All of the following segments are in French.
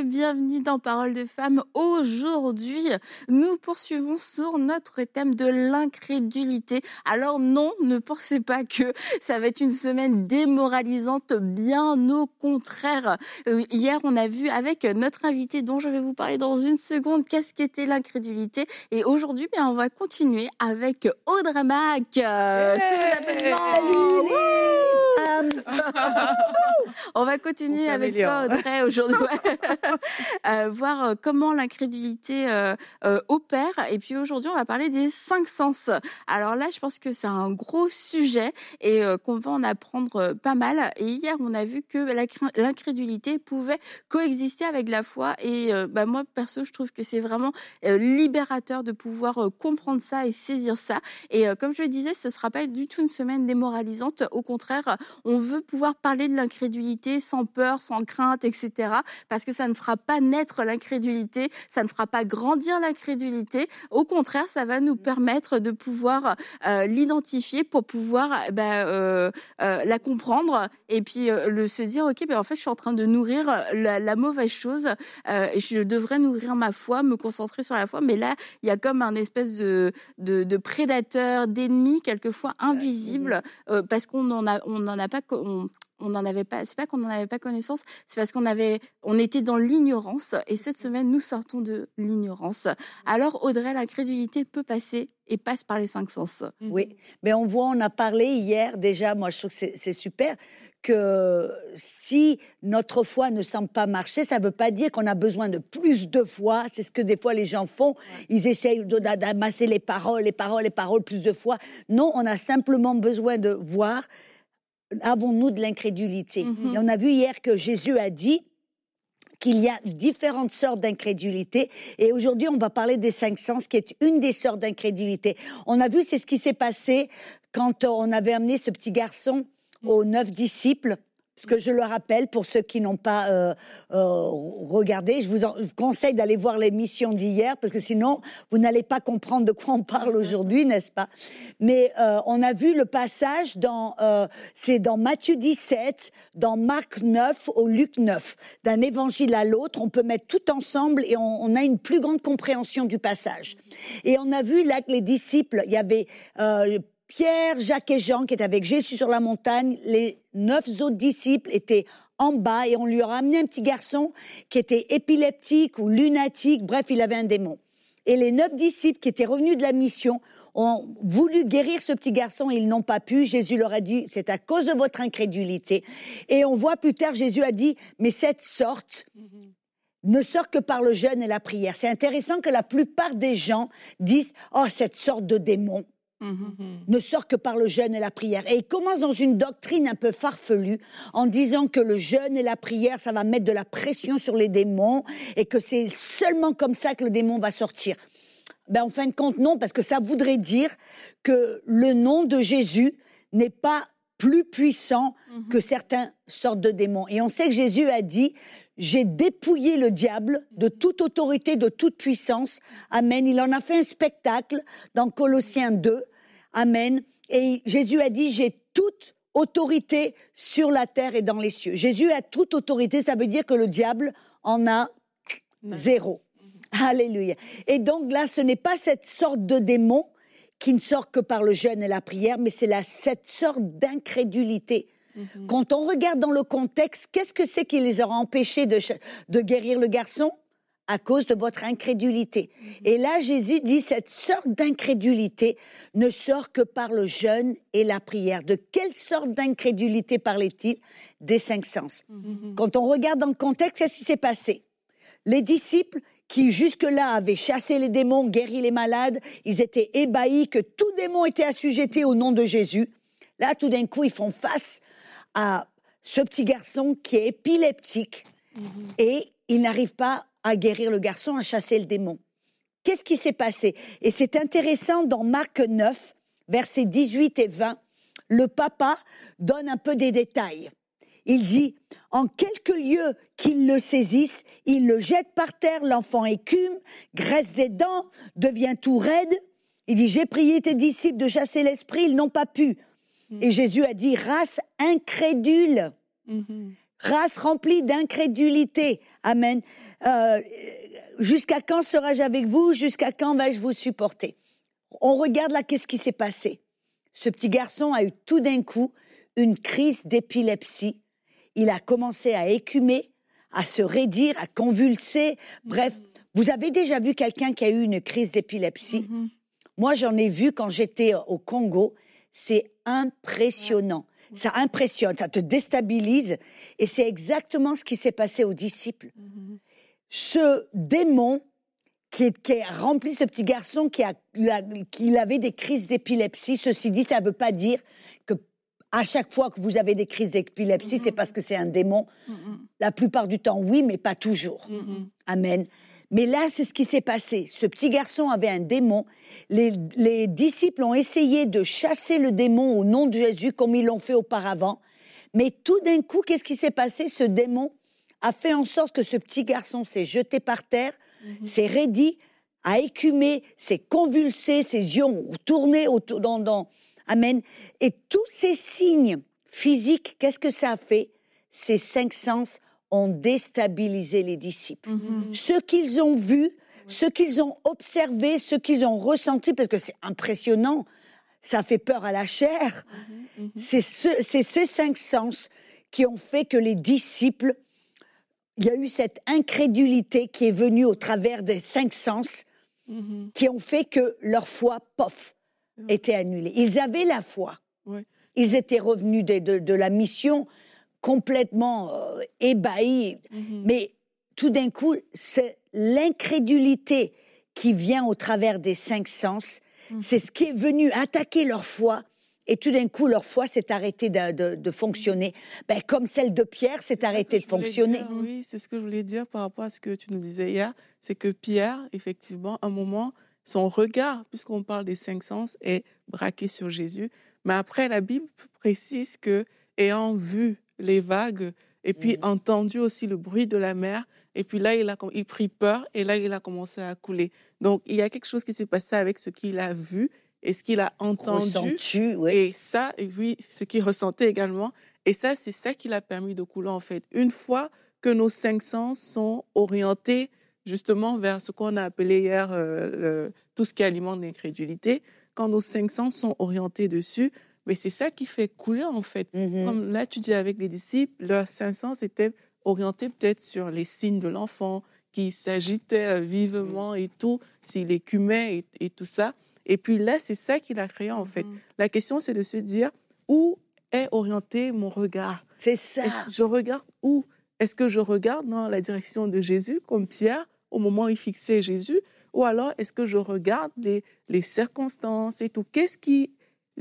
Et bienvenue dans Parole de femme. Aujourd'hui, nous poursuivons sur notre thème de l'incrédulité. Alors non, ne pensez pas que ça va être une semaine démoralisante, bien au contraire. Euh, hier, on a vu avec notre invité dont je vais vous parler dans une seconde qu'est-ce qu'était l'incrédulité. Et aujourd'hui, bien, on va continuer avec Audrey Mac. Euh, Salut On va continuer avec toi, Audrey, aujourd'hui. euh, voir euh, comment l'incrédulité euh, euh, opère. Et puis aujourd'hui, on va parler des cinq sens. Alors là, je pense que c'est un gros sujet et euh, qu'on va en apprendre euh, pas mal. Et hier, on a vu que l'incrédulité pouvait coexister avec la foi. Et euh, bah, moi, perso, je trouve que c'est vraiment euh, libérateur de pouvoir euh, comprendre ça et saisir ça. Et euh, comme je le disais, ce sera pas du tout une semaine démoralisante. Au contraire, on veut pouvoir parler de l'incrédulité sans peur, sans crainte, etc. Parce que ça ne fera pas naître l'incrédulité, ça ne fera pas grandir l'incrédulité. Au contraire, ça va nous permettre de pouvoir euh, l'identifier pour pouvoir eh ben, euh, euh, la comprendre et puis le se dire ok, ben en fait, je suis en train de nourrir la, la mauvaise chose je devrais nourrir ma foi, me concentrer sur la foi. Mais là, il y a comme un espèce de, de, de prédateur, d'ennemi quelquefois invisible euh, parce qu'on n'en a, on n'en a pas, on, on n'en avait pas, c'est pas qu'on n'en avait pas connaissance, c'est parce qu'on avait, on était dans l'ignorance. Et cette semaine, nous sortons de l'ignorance. Alors, Audrey, l'incrédulité peut passer et passe par les cinq sens. Oui, mais on voit, on a parlé hier déjà, moi je trouve que c'est- super, que si notre foi ne semble pas marcher, ça ne veut pas dire qu'on a besoin de plus de foi. C'est ce que des fois les gens font. Ils essayent d'amasser les paroles, les paroles, les paroles, plus de foi. Non, on a simplement besoin de voir, avons-nous de l'incrédulité? Mhm. Et on a vu hier que Jésus a dit, qu'il y a différentes sortes d'incrédulité. Et aujourd'hui, on va parler des cinq sens, qui est une des sortes d'incrédulité. On a vu, c'est ce qui s'est passé quand on avait amené ce petit garçon aux neuf disciples. Ce que je le rappelle, pour ceux qui n'ont pas euh, euh, regardé, je vous, en- je vous conseille d'aller voir l'émission d'hier, parce que sinon, vous n'allez pas comprendre de quoi on parle aujourd'hui, n'est-ce pas? Mais euh, on a vu le passage dans, c'est dans Matthieu 17, dans Marc 9, au Luc 9. D'un évangile à l'autre, on peut mettre tout ensemble et on, on a une plus grande compréhension du passage. Et on a vu là que les disciples, il y avait Pierre, Jacques et Jean qui étaient avec Jésus sur la montagne. Les neuf autres disciples étaient en bas et on lui a ramené un petit garçon qui était épileptique ou lunatique. Bref, il avait un démon. Et les neuf disciples qui étaient revenus de la mission ont voulu guérir ce petit garçon et ils n'ont pas pu. Jésus leur a dit, c'est à cause de votre incrédulité. Et on voit plus tard, Jésus a dit, mais cette sorte ne sort que par le jeûne et la prière. C'est intéressant que la plupart des gens disent, oh, cette sorte de démon Mhm. ne sort que par le jeûne et la prière. Et il commence dans une doctrine un peu farfelue en disant que le jeûne et la prière, ça va mettre de la pression sur les démons et que c'est seulement comme ça que le démon va sortir. Ben, en fin de compte, non, parce que ça voudrait dire que le nom de Jésus n'est pas plus puissant que certains sortes de démons. Et on sait que Jésus a dit, j'ai dépouillé le diable de toute autorité, de toute puissance. Amen. Il en a fait un spectacle dans Colossiens 2. Amen. Et Jésus a dit, j'ai toute autorité sur la terre et dans les cieux. Jésus a toute autorité, ça veut dire que le diable en a zéro. Alléluia. Et donc là, ce n'est pas cette sorte de démon qui ne sort que par le jeûne et la prière, mais c'est cette sorte d'incrédulité. Quand on regarde dans le contexte, qu'est-ce que c'est qui les aura empêchés de, de guérir le garçon? À cause de votre incrédulité. Et là, Jésus dit, cette sorte d'incrédulité ne sort que par le jeûne et la prière. De quelle sorte d'incrédulité parlait-il? Des cinq sens. Quand on regarde dans le contexte, qu'est-ce qui s'est passé? Les disciples qui jusque-là avaient chassé les démons, guéri les malades, ils étaient ébahis que tout démon était assujetti au nom de Jésus. Là, tout d'un coup, ils font face à ce petit garçon qui est épileptique et ils n'arrivent pas à guérir le garçon, à chasser le démon. Qu'est-ce qui s'est passé? Et c'est intéressant dans Marc 9, versets 18 et 20, le papa donne un peu des détails. il dit, en quelques lieux qu'ils le saisissent, il le jette par terre, l'enfant écume, graisse des dents, devient tout raide. Il dit, j'ai prié tes disciples de chasser l'esprit, ils n'ont pas pu. Mm. Et Jésus a dit, race incrédule, mm-hmm. race remplie d'incrédulité. Amen. Euh, jusqu'à quand serai-je avec vous? Jusqu'à quand vais-je vous supporter? On regarde là, qu'est-ce qui s'est passé Ce petit garçon a eu tout d'un coup une crise d'épilepsie. Il a commencé à écumer, à se raidir, à convulser. Bref, mm-hmm. vous avez déjà vu quelqu'un qui a eu une crise d'épilepsie? Mm-hmm. Moi, j'en ai vu quand j'étais au Congo. C'est impressionnant. Ça impressionne, ça te déstabilise. Et c'est exactement ce qui s'est passé aux disciples. Mm-hmm. Ce démon qui, a rempli ce petit garçon qui, a, avait des crises d'épilepsie, ceci dit, ça ne veut pas dire que à chaque fois que vous avez des crises d'épilepsie, c'est mm-hmm. parce que c'est un démon. Mm-hmm. La plupart du temps, oui, mais pas toujours. Amen. Mais là, c'est ce qui s'est passé. Ce petit garçon avait un démon. Les, disciples ont essayé de chasser le démon au nom de Jésus comme ils l'ont fait auparavant. Mais tout d'un coup, qu'est-ce qui s'est passé? Ce démon a fait en sorte que ce petit garçon s'est jeté par terre, mhm. s'est raidi, a écumé, s'est convulsé, ses yeux ont tourné autour, dans, dans, Amen. Et tous ces signes physiques, qu'est-ce que ça a fait? Ces cinq sens ont déstabilisé les disciples. Mhm. Ce qu'ils ont vu, ce qu'ils ont observé, ce qu'ils ont ressenti, parce que c'est impressionnant, ça fait peur à la chair. Mhm, mhm. C'est ces cinq sens qui ont fait que les disciples, il y a eu cette incrédulité qui est venue au travers des cinq sens, qui ont fait que leur foi, pof, était annulée. Ils avaient la foi. Ils étaient revenus de la mission complètement euh, ébahi. Mhm. Mais tout d'un coup, c'est l'incrédulité qui vient au travers des cinq sens. Mhm. C'est ce qui est venu attaquer leur foi. Et tout d'un coup, leur foi s'est arrêtée de, fonctionner. Ben, comme celle de Pierre s'est arrêtée de fonctionner. oui, c'est ce que je voulais dire par rapport à ce que tu nous disais hier. C'est que Pierre, effectivement, à un moment, son regard, puisqu'on parle des cinq sens, est braqué sur Jésus. Mais après, la Bible précise que, ayant vu les vagues, et puis mmh. entendu aussi le bruit de la mer. Et puis là, il a il pris peur et là, il a commencé à couler. Donc, il y a quelque chose qui s'est passé avec ce qu'il a vu et ce qu'il a entendu. Et ça, et oui, ce qu'il ressentait également. Et ça, c'est ça qui l'a permis de couler, en fait. Une fois que nos cinq sens sont orientés justement vers ce qu'on a appelé hier euh, tout ce qui alimente l'incrédulité, quand nos cinq sens sont orientés dessus, mais c'est ça qui fait couler, en fait. Mm-hmm. Comme là, tu dis avec les disciples, leurs 500 étaient orientés peut-être sur les signes de l'enfant qui s'agitait vivement et tout, s'il écumait et, tout ça. Et puis là, c'est ça qu'il a créé, en fait. Mm-hmm. La question, c'est de se dire où est orienté mon regard? C'est ça. Je regarde où? Est-ce que je regarde dans la direction de Jésus, comme Pierre, au moment où il fixait Jésus? Ou alors, est-ce que je regarde les, les circonstances et tout? Qu'est-ce qui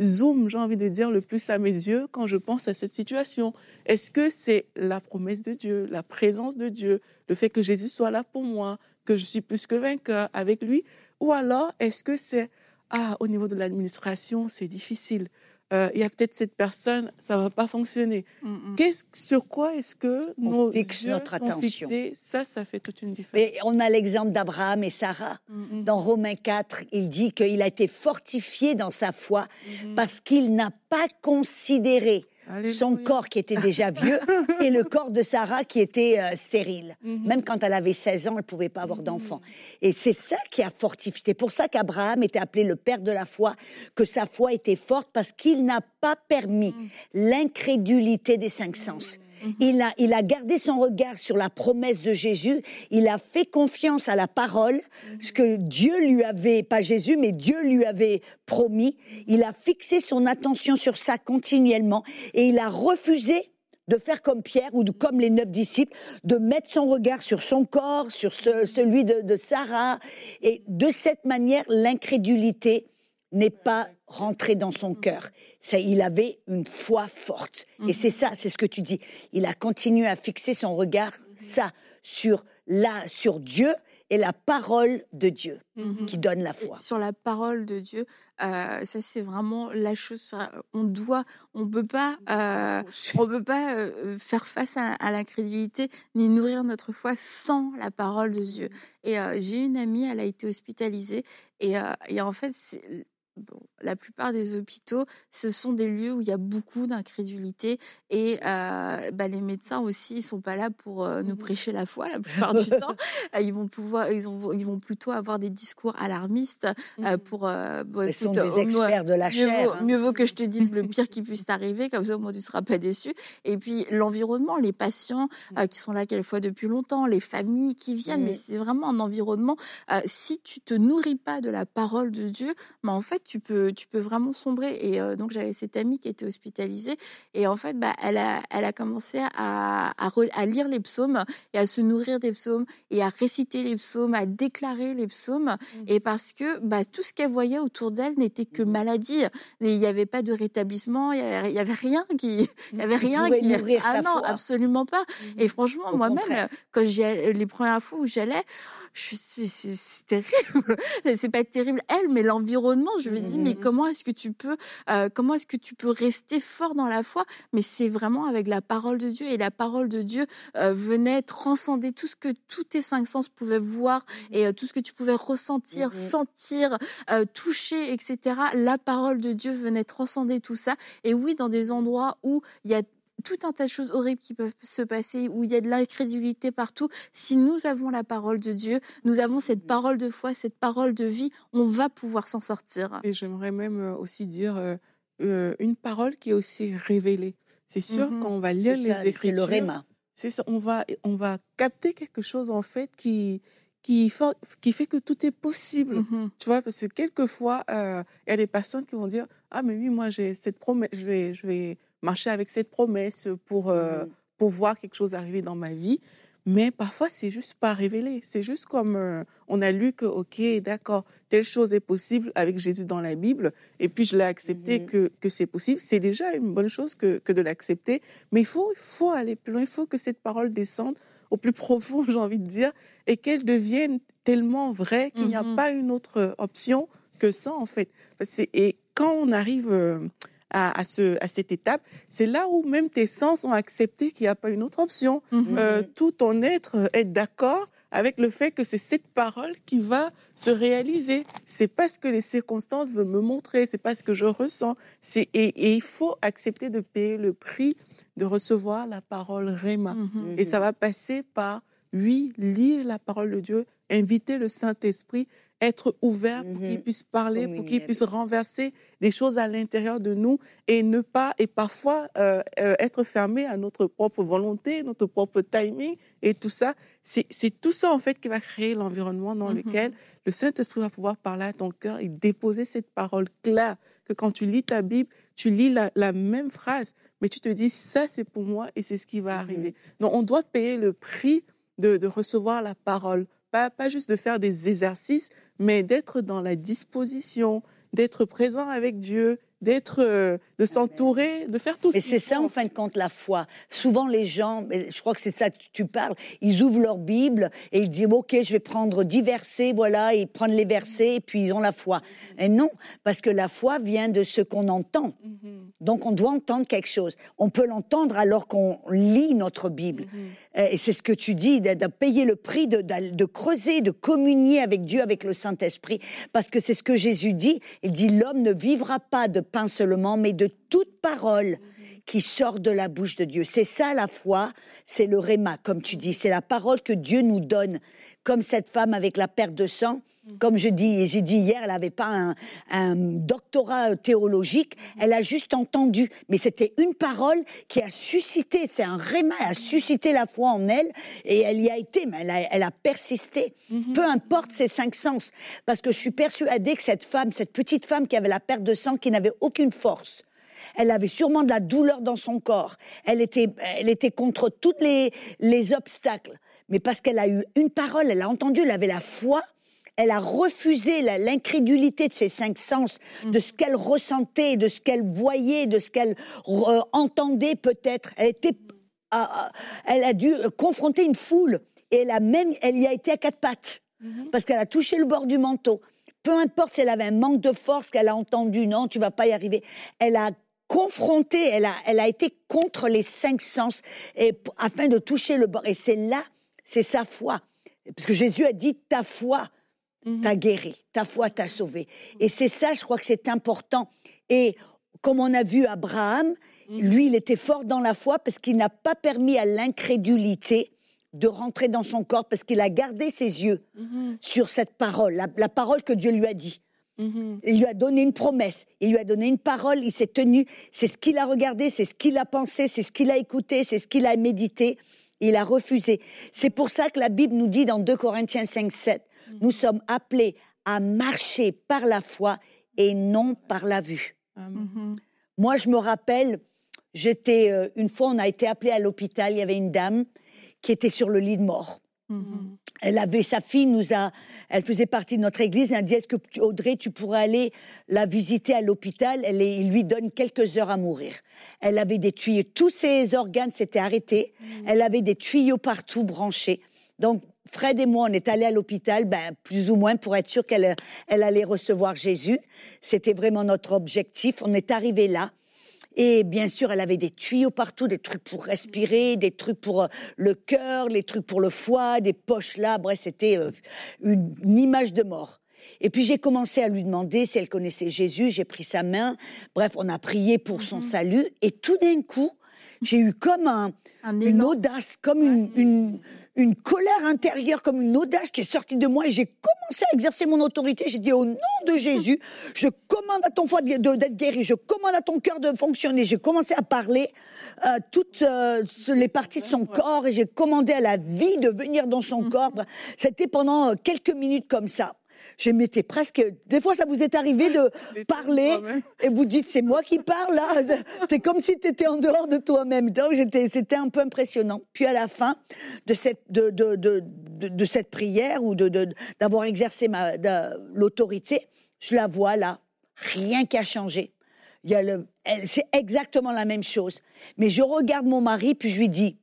zoom, j'ai envie de dire, le plus à mes yeux quand je pense à cette situation. Est-ce que c'est la promesse de Dieu, la présence de Dieu, le fait que Jésus soit là pour moi, que je suis plus que vainqueur avec lui? Ou alors est-ce que c'est, ah, au niveau de l'administration, c'est difficile euh, il y a peut-être cette personne, ça va pas fonctionner. Mm, mm. Qu'est-ce, sur quoi est-ce que nous fixe notre attention Ça, ça fait toute une différence. Mais on a l'exemple d'Abraham et Sarah. Mm, dans Romains 4, il dit qu'il a été fortifié dans sa foi mm-hmm. parce qu'il n'a pas considéré son corps qui était déjà vieux et le corps de Sarah qui était euh, stérile. Mhm. Même quand elle avait 16 ans, elle ne pouvait pas avoir d'enfant. Mhm. Et c'est ça qui a fortifié. C'est pour ça qu'Abraham était appelé le père de la foi, que sa foi était forte parce qu'il n'a pas permis mhm. l'incrédulité des cinq sens. Mhm. Il, a, il a gardé son regard sur la promesse de Jésus. Il a fait confiance à la parole, mhm. ce que Dieu lui avait, pas Jésus, mais Dieu lui avait promis. Il a fixé son attention sur ça continuellement et il a refusé de faire comme Pierre ou comme les neuf disciples, de mettre son regard sur son corps, sur celui de, de Sarah. Et de cette manière, l'incrédulité n'est pas rentré dans son cœur. Il avait une foi forte. Et mhm. c'est ça, c'est ce que tu dis. Il a continué à fixer son regard, ça, sur, la, sur Dieu et la parole de Dieu Mhm. qui donne la Et foi. sur la parole de Dieu, euh, ça c'est vraiment la chose. On doit, on peut pas, euh, on peut pas euh, faire face à, à l'incrédulité ni nourrir notre foi sans la parole de Dieu. Et euh, j'ai une amie, elle a été hospitalisée et, euh, et en fait, c'est- bon, la plupart des hôpitaux, ce sont des lieux où il y a beaucoup d'incrédulité et euh, bah, les médecins aussi, ils sont pas là pour euh, nous Mhm. prêcher la foi la plupart du temps. Euh, Ils vont pouvoir, ils, ont, ils vont plutôt avoir des discours alarmistes euh, Mhm. pour. bon, Ils sont des experts de la Mieux chair. vaut, hein. mieux vaut que je te dise le pire qui puisse t'arriver, comme ça au moins tu ne seras pas déçu. Et puis l'environnement, les patients qui sont là quelquefois depuis longtemps, les familles qui viennent, mais c'est vraiment un environnement. si tu te nourris pas de la parole de Dieu, mais en fait tu peux, tu peux vraiment sombrer. Et euh, donc j'avais cette amie qui était hospitalisée et en fait bah, elle, a, elle a commencé à, à, re- à lire les psaumes et à se nourrir des psaumes et à réciter les psaumes, à déclarer les psaumes. Et parce que bah, tout ce qu'elle voyait autour d'elle n'était que maladie. Et Il n'y avait pas de rétablissement, il n'y avait, il y avait rien qui. Il y avait rien qui. ah non, foi. absolument pas. Et franchement, moi-même, quand allais- les premières fois où j'allais, je suis, c'est c'est terrible. c'est pas terrible elle, mais l'environnement. Je me dis, mais Mhm. comment est-ce que tu peux, euh, comment est-ce que tu peux rester fort dans la foi? Mais c'est vraiment avec la parole de Dieu et la parole de Dieu euh, venait transcender tout ce que tous tes cinq sens pouvaient voir et euh, tout ce que tu pouvais ressentir, Mhm. sentir, euh, toucher, etc. La parole de Dieu venait transcender tout ça. Et oui, dans des endroits où il y a tout un tas de choses horribles qui peuvent se passer, où il y a de l'incrédulité partout. Si nous avons la parole de Dieu, nous avons cette parole de foi, cette parole de vie, on va pouvoir s'en sortir. Et j'aimerais même euh, aussi dire euh, euh, une parole qui est aussi révélée. C'est sûr, Mhm. quand on va C'est lire ça, les C'est Écritures, le réma. c'est ça, on va, on va capter quelque chose en fait qui, qui, fait, qui fait que tout est possible. Mhm. Tu vois, parce que quelquefois, euh, il y a des personnes qui vont dire Ah, mais oui, moi, j'ai cette promesse, je vais, je vais marcher avec cette promesse pour, euh, Mhm. pour voir quelque chose arriver dans ma vie. Mais parfois, c'est juste pas révélé. C'est juste comme euh, on a lu que, OK, d'accord, telle chose est possible avec Jésus dans la Bible, et puis je l'ai accepté Mhm. que, que c'est possible. C'est déjà une bonne chose que, que de l'accepter. Mais il faut, il faut aller plus loin. Il faut que cette parole descende au plus profond, j'ai envie de dire, et qu'elle devienne tellement vraie qu'il n'y a Mhm. pas une autre option que ça, en fait. Et quand on arrive euh, à, à, ce, à cette étape, c'est là où même tes sens ont accepté qu'il n'y a pas une autre option. Mhm. Euh, tout ton être est d'accord avec le fait que c'est cette parole qui va se réaliser. C'est pas ce que les circonstances veulent me montrer, c'est pas ce que je ressens. C'est et, et il faut accepter de payer le prix de recevoir la parole Réma. Mhm. Et ça va passer par, oui, lire la parole de Dieu, inviter le Saint-Esprit, être ouvert pour qu'il Mhm. puisse parler, pour qu'il puisse renverser des choses à l'intérieur de nous et ne pas, et parfois euh, euh, être fermé à notre propre volonté, notre propre timing et tout ça. C'est tout ça, en fait, qui va créer l'environnement dans Mhm. lequel le Saint-Esprit va pouvoir parler à ton cœur et déposer cette parole claire que quand tu lis ta Bible, tu lis la, la même phrase, mais tu te dis, ça c'est pour moi et c'est ce qui va Mhm. arriver. Donc on doit payer le prix de, de recevoir la parole. Pas, pas juste de faire des exercices, mais d'être dans la disposition, d'être présent avec Dieu, d'être, euh, de s'entourer, de faire tout Et ce c'est ça, en fin de compte, la foi. Souvent, les gens, je crois que c'est ça que tu parles, ils ouvrent leur Bible et ils disent, OK, je vais prendre dix versets, voilà, ils prennent les versets et puis ils ont la foi. Et non, parce que la foi vient de ce qu'on entend. Mhm, Donc, on doit entendre quelque chose. On peut l'entendre alors qu'on lit notre Bible. mhm. Euh, Et c'est ce que tu dis, de, de payer le prix, de, de- de creuser, de communier avec Dieu, avec le Saint-Esprit. Parce que c'est ce que Jésus dit. Il dit, l'homme ne vivra pas de pain seulement, mais de toute parole qui sort de la bouche de Dieu. C'est ça la foi, c'est le réma, comme tu dis. C'est la parole que Dieu nous donne. Comme cette femme avec la perte de sang. Comme je dis, j'ai dit hier, elle n'avait pas un, un doctorat théologique, elle a juste entendu. Mais c'était une parole qui a suscité, c'est un réma, elle a suscité la foi en elle, et elle y a été, mais elle a, elle a persisté. Peu importe ses cinq sens. Parce que je suis persuadée que cette femme, cette petite femme qui avait la perte de sang, qui n'avait aucune force, elle avait sûrement de la douleur dans son corps. Elle était, elle était contre tous les, les obstacles. Mais parce qu'elle a eu une parole, elle a entendu, elle avait la foi, elle a refusé l'incrédulité de ses cinq sens, de ce qu'elle ressentait, de ce qu'elle voyait, de ce qu'elle euh, entendait peut-être. Elle était, elle a dû confronter une foule et elle a même, elle y a été à quatre pattes. mhm. parce qu'elle a touché le bord du manteau. Peu importe si elle avait un manque de force, qu'elle a entendu non, tu vas pas y arriver. Elle a confronté, elle a, elle a été contre les cinq sens et, afin de toucher le bord. Et c'est là, c'est sa foi. Parce que Jésus a dit ta foi mhm. t'a guéri, ta foi t'a sauvé. Et c'est ça, je crois que c'est important. Et comme on a vu Abraham, mhm. lui, il était fort dans la foi parce qu'il n'a pas permis à l'incrédulité de rentrer dans son corps parce qu'il a gardé ses yeux mhm. sur cette parole, la, parole que Dieu lui a dit. Mhm. Il lui a donné une promesse, il lui a donné une parole, il s'est tenu, c'est ce qu'il a regardé, c'est ce qu'il a pensé, c'est ce qu'il a écouté, c'est ce qu'il a médité. Il a refusé. C'est pour ça que la Bible nous dit dans 2 Corinthiens 5, 7, mhm. nous sommes appelés à marcher par la foi et non par la vue. Moi, je me rappelle, j'étais euh, une fois, on a été appelé à l'hôpital, il y avait une dame qui était sur le lit de mort. Mhm. Elle avait sa fille, nous a, elle faisait partie de notre église. Elle a dit Est-ce que Audrey, tu pourrais aller la visiter à l'hôpital? Elle il lui donne quelques heures à mourir. Elle avait des tuyaux, tous ses organes s'étaient arrêtés. Mhm. Elle avait des tuyaux partout branchés. Donc Fred et moi, on est allés à l'hôpital, ben, plus ou moins pour être sûr qu'elle elle allait recevoir Jésus. C'était vraiment notre objectif. On est arrivé là. Et bien sûr, elle avait des tuyaux partout, des trucs pour respirer, des trucs pour euh, le cœur, les trucs pour le foie, des poches là. Bref, c'était euh, une, image de mort. Et puis j'ai commencé à lui demander si elle connaissait Jésus. J'ai pris sa main. Bref, on a prié pour son mhm. salut. Et tout d'un coup, j'ai eu comme un, une audace, comme une, une colère intérieure, comme une audace qui est sortie de moi et j'ai commencé à exercer mon autorité. J'ai dit au nom de Jésus, je commande à ton foie d'être guéri, je commande à ton cœur de fonctionner. J'ai commencé à parler euh, toutes euh, les parties de son corps et j'ai commandé à la vie de venir dans son mm. corps. C'était pendant euh, quelques minutes comme ça je m'étais presque. Des fois, ça vous est arrivé de parler et vous dites c'est moi qui parle là. C'est comme si tu étais en dehors de toi-même. Donc c'était un peu impressionnant. Puis à la fin de cette de, de, de, de cette prière ou de d'avoir exercé ma l'autorité, je la vois là, rien qui a changé. Il y a le, c'est exactement la même chose. Mais je regarde mon mari puis je lui dis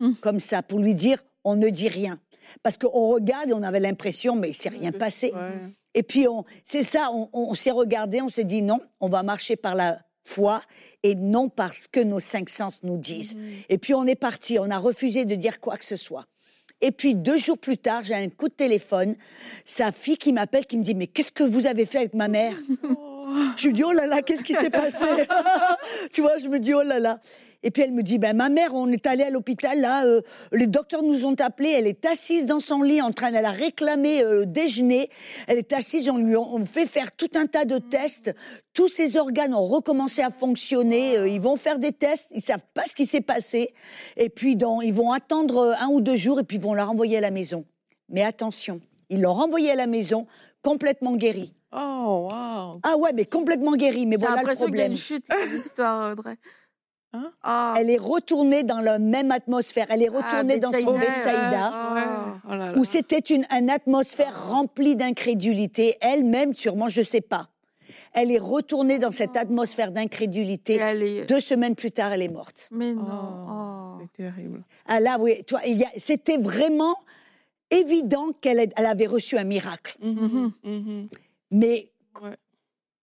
hum. comme ça pour lui dire on ne dit rien. Parce qu'on regarde et on avait l'impression, mais il s'est rien passé. Et puis, c'est ça, on, s'est regardé, on s'est dit non, on va marcher par la foi et non parce que nos cinq sens nous disent. Mhm. Et puis, on est parti, on a refusé de dire quoi que ce soit. Et puis deux jours plus tard, j'ai un coup de téléphone, sa fille qui m'appelle, qui me dit mais qu'est-ce que vous avez fait avec ma mère? Je lui dis oh là là, qu'est-ce qui s'est passé? Tu vois, je me dis oh là là. Et puis elle me dit, ben ma mère, on est allé à l'hôpital là, euh, les docteurs nous ont appelés, elle est assise dans son lit en train, elle a réclamé euh, déjeuner, elle est assise, on lui on fait faire tout un tas de tests, tous ses organes ont recommencé à fonctionner, euh, ils vont faire des tests, ils savent pas ce qui s'est passé, et puis dans, ils vont attendre euh, un ou deux jours et puis ils vont la renvoyer à la maison. Mais attention, ils l'ont renvoyée à la maison complètement guérie. Oh, wow. Ah ouais, mais complètement guérie. Mais voilà le problème. L'impression qu'il y a une chute l'histoire, Audrey. Hein? Ah. Elle est retournée dans la même atmosphère. Elle est ah, retournée dans son Bethsaïda, ah. oh où c'était une, atmosphère remplie d'incrédulité. Elle-même, sûrement, je ne sais pas. Elle est retournée dans cette atmosphère d'incrédulité. Deux semaines plus tard, elle est morte. Mais non. Oh, c'est terrible. Ah là, oui, c'était vraiment évident qu'elle avait reçu un miracle. Mm-hmm. Mm-hmm. Mais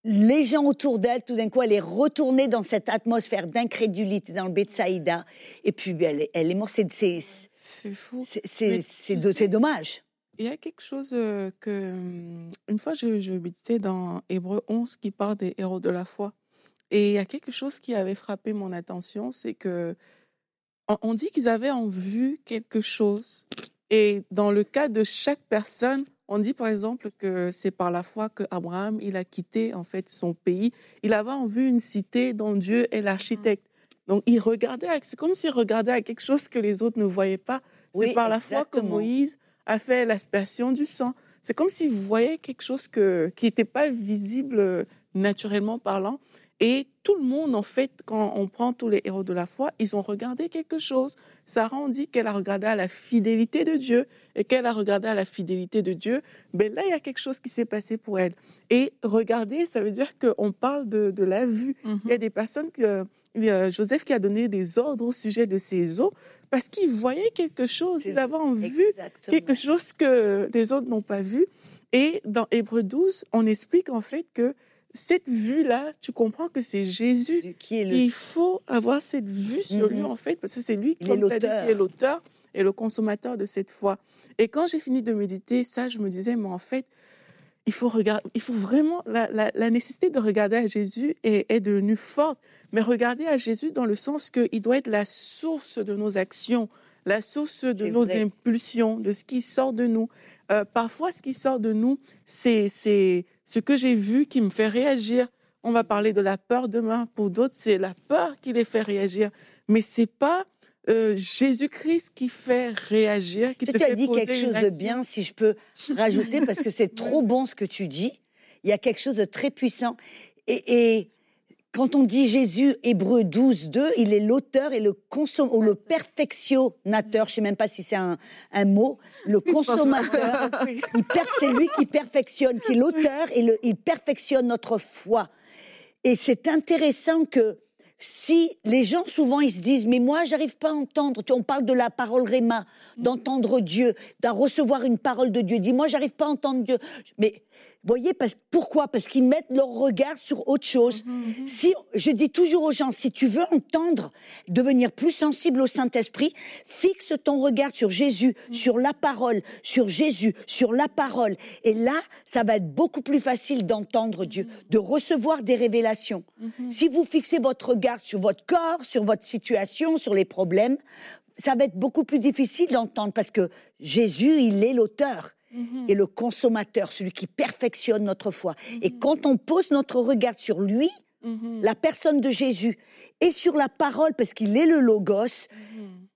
les gens autour d'elle, tout d'un coup, elle est retournée dans cette atmosphère d'incrédulité dans le Bethsaïda. Et puis, elle, elle est morte. C'est fou. C'est dommage. Il y a quelque chose euh, que. Hum, une fois, je, je méditais dans Hébreu 11 qui parle des héros de la foi. Et il y a quelque chose qui avait frappé mon attention, c'est que. On dit qu'ils avaient en vue quelque chose. Et dans le cas de chaque personne, on dit par exemple que c'est par la foi que Abraham il a quitté en fait son pays. Il avait en vue une cité dont Dieu est l'architecte. Donc il regardait, c'est comme s'il regardait à quelque chose que les autres ne voyaient pas. C'est par la foi que Moïse a fait l'aspersion du sang. C'est comme s'il voyait quelque chose que, qui n'était pas visible naturellement parlant. Et tout le monde, en fait, quand on prend tous les héros de la foi, ils ont regardé quelque chose. Sarah, on dit qu'elle a regardé à la fidélité de Dieu. Et qu'elle a regardé à la fidélité de Dieu, ben là, il y a quelque chose qui s'est passé pour elle. Et regarder, ça veut dire qu'on parle de, la vue. Mhm. Il y a des personnes que Joseph qui a donné des ordres au sujet de ses eaux parce qu'il voyait quelque chose, ils avaient en vue quelque chose que les autres n'ont pas vu. Et dans Hébreu 12, on explique en fait que cette vue-là, tu comprends que c'est Jésus. Qui est Il faut avoir cette vue sur lui, mm-hmm. en fait, parce que c'est lui qui est l'auteur et le consommateur de cette foi. Et quand j'ai fini de méditer ça, je me disais, mais en fait, il faut, regarder, il faut vraiment, la, nécessité de regarder à Jésus est, est, devenue forte, mais regarder à Jésus dans le sens qu'il doit être la source de nos actions, la source de nos impulsions, de ce qui sort de nous. Euh, parfois, ce qui sort de nous, c'est ce que j'ai vu qui me fait réagir. On va parler de la peur demain. Pour d'autres, c'est la peur qui les fait réagir. Mais c'est pas euh, Jésus-Christ qui fait réagir, qui tu as dit quelque chose de bien, si je peux rajouter, parce que c'est trop bon ce que tu dis. Il y a quelque chose de très puissant. et quand on dit Jésus, Hébreu 12, 2, il est l'auteur et le consom ou le perfectionnateur, je sais même pas si c'est un, mot, le consommateur, c'est lui qui perfectionne, qui est l'auteur et le, il perfectionne notre foi. Et c'est intéressant que si les gens souvent ils se disent mais moi j'arrive pas à entendre. On parle de la parole réma d'entendre Dieu de recevoir une parole de Dieu. Dis moi j'arrive pas à entendre Dieu. Mais voyez, parce, pourquoi? Parce qu'ils mettent leur regard sur autre chose. Mhm, mhm. Si je dis toujours aux gens, si tu veux entendre, devenir plus sensible au Saint-Esprit, fixe ton regard sur Jésus, mhm. sur la parole, sur Jésus, sur la parole. Et là, ça va être beaucoup plus facile d'entendre Dieu, de recevoir des révélations. Si vous fixez votre regard sur votre corps, sur votre situation, sur les problèmes, ça va être beaucoup plus difficile d'entendre parce que Jésus, il est l'auteur et le consommateur, celui qui perfectionne notre foi. Et quand on pose notre regard sur lui, la personne de Jésus, et sur la parole, parce qu'il est le logos,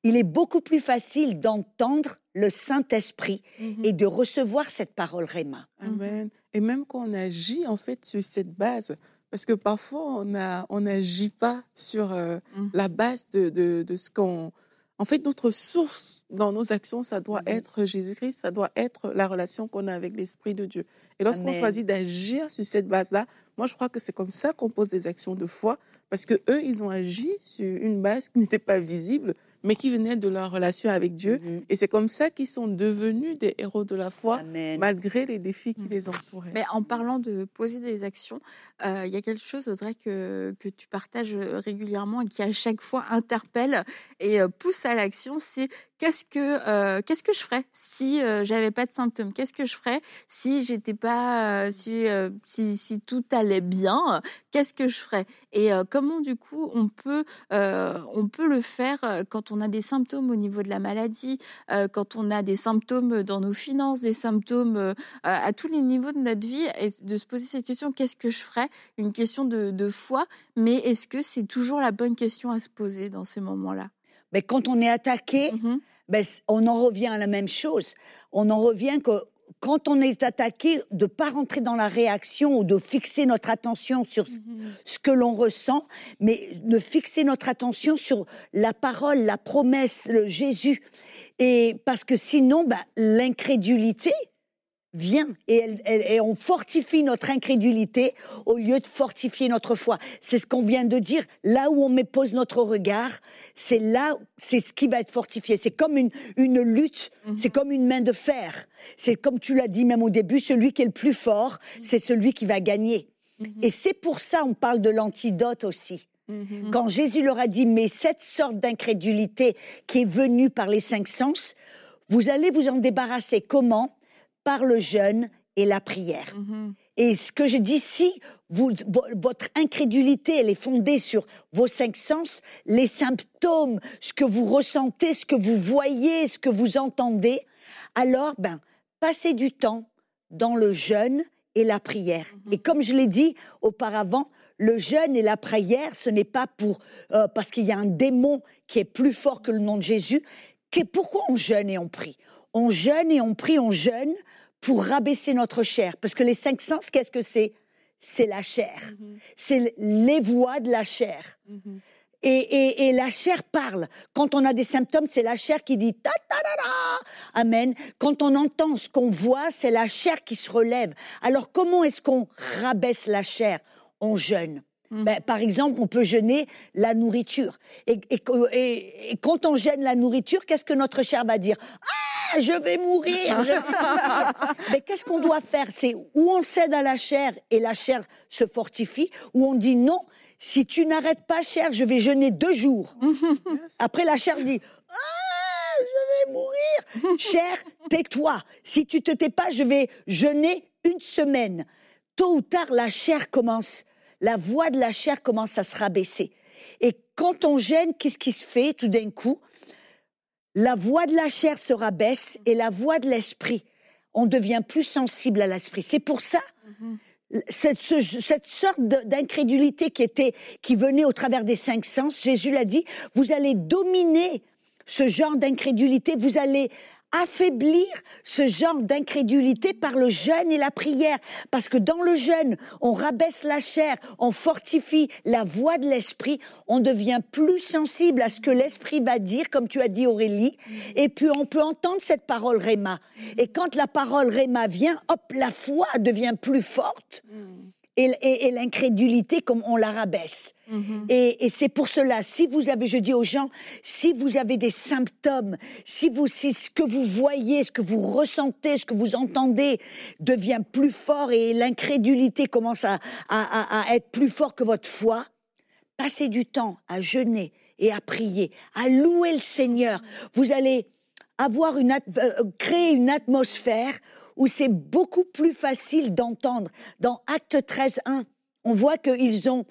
il est beaucoup plus facile d'entendre le Saint-Esprit et de recevoir cette parole Réma. Amen. Et même quand on agit en fait sur cette base, parce que parfois on n'agit pas sur euh, la base de, de ce qu'on en fait, notre source dans nos actions, ça doit mmh être Jésus-Christ, ça doit être la relation qu'on a avec l'Esprit de Dieu. Et lorsqu'on choisit d'agir sur cette base-là, moi, je crois que c'est comme ça qu'on pose des actions de foi, parce que eux, ils ont agi sur une base qui n'était pas visible, mais qui venait de leur relation avec Dieu. Mhm. Et c'est comme ça qu'ils sont devenus des héros de la foi, malgré les défis qui mhm. les entouraient. Mais en parlant de poser des actions, euh, il y a quelque chose, Audrey, que, que tu partages régulièrement et qui à chaque fois interpelle et euh, pousse à l'action, c'est qu'est-ce que euh, qu'est-ce que je ferais si j'avais pas de symptômes? Qu'est-ce que je ferais si j'étais pas si, si, si tout allait bien? Qu'est-ce que je ferais? Et comment du coup on peut on peut le faire quand on a des symptômes au niveau de la maladie, euh, quand on a des symptômes dans nos finances, des symptômes euh, à tous les niveaux de notre vie, et de se poser cette question, qu'est-ce que je ferais? Une question de, foi, mais est-ce que c'est toujours la bonne question à se poser dans ces moments-là? Mais quand on est attaqué, mmh ben, on en revient à la même chose. On en revient que quand on est attaqué, de pas rentrer dans la réaction ou de fixer notre attention sur ce mhm. que l'on ressent, mais de fixer notre attention sur la parole, la promesse, le Jésus. Et parce que sinon, bah, l'incrédulité, vient et, on fortifie notre incrédulité au lieu de fortifier notre foi. C'est ce qu'on vient de dire. Là où on pose notre regard, c'est là, c'est ce qui va être fortifié. C'est comme une, une lutte, mhm. c'est comme une main de fer. C'est comme tu l'as dit même au début, celui qui est le plus fort, mhm. c'est celui qui va gagner. Mhm. Et c'est pour ça on parle de l'antidote aussi. Quand Jésus leur a dit, mais cette sorte d'incrédulité qui est venue par les cinq sens, vous allez vous en débarrasser. Comment? Par le jeûne et la prière. Mm-hmm. Et ce que je dis, si vous, votre incrédulité, elle est fondée sur vos cinq sens, les symptômes, ce que vous ressentez, ce que vous voyez, ce que vous entendez, alors, ben, passez du temps dans le jeûne et la prière. Mm-hmm. Et comme je l'ai dit auparavant, le jeûne et la prière, ce n'est pas pour euh, parce qu'il y a un démon qui est plus fort que le nom de Jésus. pourquoi on jeûne et on prie? On jeûne et on prie, on jeûne pour rabaisser notre chair. Parce que les cinq sens, qu'est-ce que c'est? C'est la chair. Mm-hmm. C'est les voix de la chair. Mm-hmm. Et, la chair parle. Quand on a des symptômes, c'est la chair qui dit ta ta ta Amen. Quand on entend ce qu'on voit, c'est la chair qui se relève. Alors comment est-ce qu'on rabaisse la chair? On jeûne. Mm. Ben, par exemple, on peut jeûner la nourriture. Et, et, quand on gêne la nourriture, qu'est-ce que notre chair va dire? Ah, je vais mourir, Mais qu'est-ce qu'on doit faire? C'est où on cède à la chair et la chair se fortifie, ou on dit non, si tu n'arrêtes pas, chair, je vais jeûner deux jours. Après, la chair dit Ah, je vais mourir. Cher, tais-toi. Si tu te tais pas, je vais jeûner une semaine. Tôt ou tard, la chair commence la voix de la chair commence à se rabaisser. Et quand on gêne, qu'est-ce qui se fait tout d'un coup? La voix de la chair se rabaisse et la voix de l'esprit, on devient plus sensible à l'esprit. C'est pour ça, cette, cette, sorte d'incrédulité qui était, qui venait au travers des cinq sens, Jésus l'a dit, vous allez dominer ce genre d'incrédulité, vous allez affaiblir ce genre d'incrédulité par le jeûne et la prière. Parce que dans le jeûne, on rabaisse la chair, on fortifie la voix de l'esprit, on devient plus sensible à ce que l'esprit va dire, comme tu as dit Aurélie, et puis on peut entendre cette parole Réma. Et quand la parole Réma vient, hop, la foi devient plus forte. Mm et, l'incrédulité comme on la rabaisse. Mm-hmm. Et, c'est pour cela, si vous avez, je dis aux gens, si vous avez des symptômes, si vous, si ce que vous voyez, ce que vous ressentez, ce que vous entendez devient plus fort et l'incrédulité commence à, à, être plus fort que votre foi, passez du temps à jeûner et à prier, à louer le Seigneur. Vous allez avoir une, euh, créer une atmosphère où c'est beaucoup plus facile d'entendre. Dans Acte 13, 1, on voit qu'ils ont,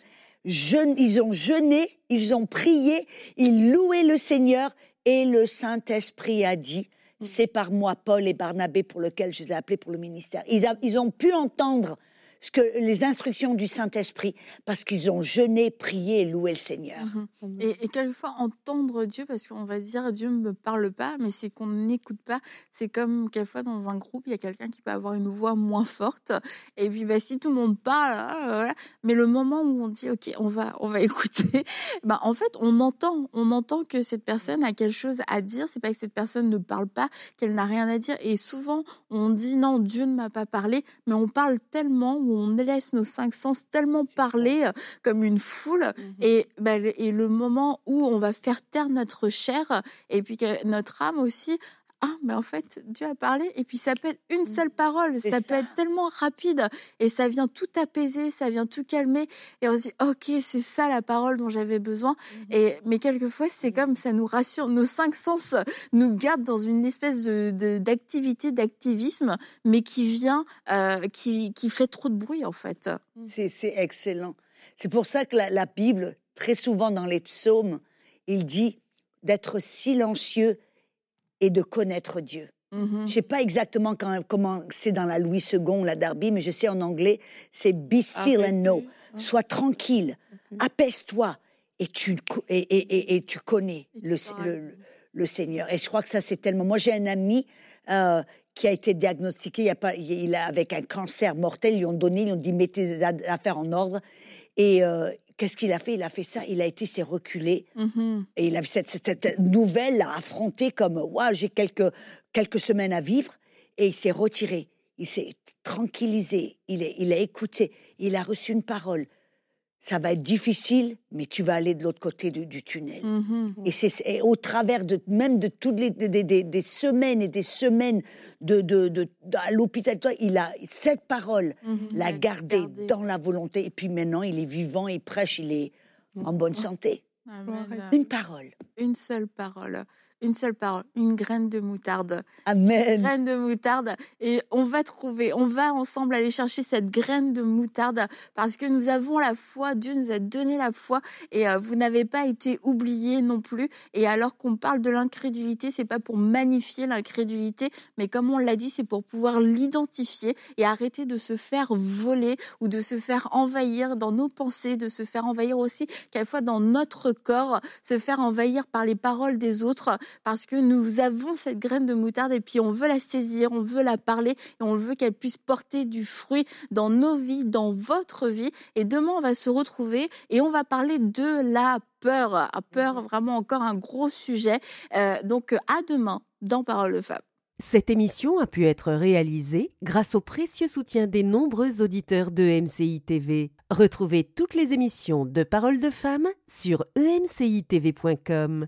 ils ont jeûné, ils ont prié, ils louaient le Seigneur et le Saint-Esprit a dit, mm. c'est par moi, Paul et Barnabé, pour lequel je les ai appelés pour le ministère. ils ont pu entendre ce que les instructions du Saint-Esprit, parce qu'ils ont jeûné, prié loué le Seigneur. Mhm. Et, quelquefois entendre Dieu, parce qu'on va dire Dieu ne me parle pas, mais c'est qu'on n'écoute pas. C'est comme quelquefois dans un groupe, il y a quelqu'un qui peut avoir une voix moins forte, et puis bah, si tout le monde parle, ah, mais le moment où on dit ok, on va, on va écouter, bah, en fait on entend, on entend que cette personne a quelque chose à dire. C'est pas que cette personne ne parle pas, qu'elle n'a rien à dire. Et souvent on dit non, Dieu ne m'a pas parlé, mais on parle tellement on laisse nos cinq sens tellement parler euh, comme une foule mmh et, bah, et le moment où on va faire taire notre chair et puis que notre âme aussi ah, mais en fait, Dieu a parlé, et puis ça peut être une mmh. seule parole, ça, peut être tellement rapide, et ça vient tout apaiser, ça vient tout calmer, et on se dit, ok, c'est ça la parole dont j'avais besoin. Mmh et mais quelquefois, c'est mmh. comme ça nous rassure, nos cinq sens nous gardent dans une espèce de d'activité, d'activisme, mais qui vient, euh, qui, qui fait trop de bruit en fait. C'est excellent. C'est pour ça que la, la Bible, très souvent dans les psaumes, il dit d'être silencieux et de connaître Dieu. Mmh je sais pas exactement comment c'est dans la Louis II, la Darby, mais je sais en anglais, c'est be still and know. Sois tranquille, apaise-toi et tu, et, et, tu connais le, le, Seigneur. Et je crois que ça, c'est tellement. Moi, j'ai un ami euh, qui a été diagnostiqué il a pas, il a, avec un cancer mortel. Ils lui ont donné, ils lui ont dit mettez les affaires en ordre. Et euh, Qu'est-ce qu'il a fait? Il a fait ça, il a été, s'est reculé. Mm-hmm. Et il a cette, cette, nouvelle à affronter comme, ouais, j'ai quelques, quelques semaines à vivre. Et il s'est retiré. Il s'est tranquillisé. Il, est, il a écouté. Il a reçu une parole ça va être difficile, mais tu vas aller de l'autre côté du, tunnel. Mm-hmm. Et c'est au travers de même de toutes les des, semaines et des semaines de, de, à l'hôpital, il a cette parole, mm-hmm. l'a gardée dans la volonté. Et puis maintenant, il est vivant, il prêche, il est en bonne santé. Une parole. Une seule parole une seule parole, une graine de moutarde. Amen. Une graine de moutarde. Et on va trouver, on va ensemble aller chercher cette graine de moutarde parce que nous avons la foi. Dieu nous a donné la foi et euh, vous n'avez pas été oubliés non plus. Et alors qu'on parle de l'incrédulité, c'est pas pour magnifier l'incrédulité, mais comme on l'a dit, c'est pour pouvoir l'identifier et arrêter de se faire voler ou de se faire envahir dans nos pensées, de se faire envahir aussi quelquefois dans notre corps, se faire envahir par les paroles des autres parce que nous avons cette graine de moutarde et puis on veut la saisir, on veut la parler et on veut qu'elle puisse porter du fruit dans nos vies, dans votre vie. Et demain, on va se retrouver et on va parler de la peur. La peur, mmh vraiment encore un gros sujet. Euh, donc à demain dans Parole de Femme. Cette émission a pu être réalisée grâce au précieux soutien des nombreux auditeurs de MCI TV. Retrouvez toutes les émissions de Parole de Femmes sur emcitv.com.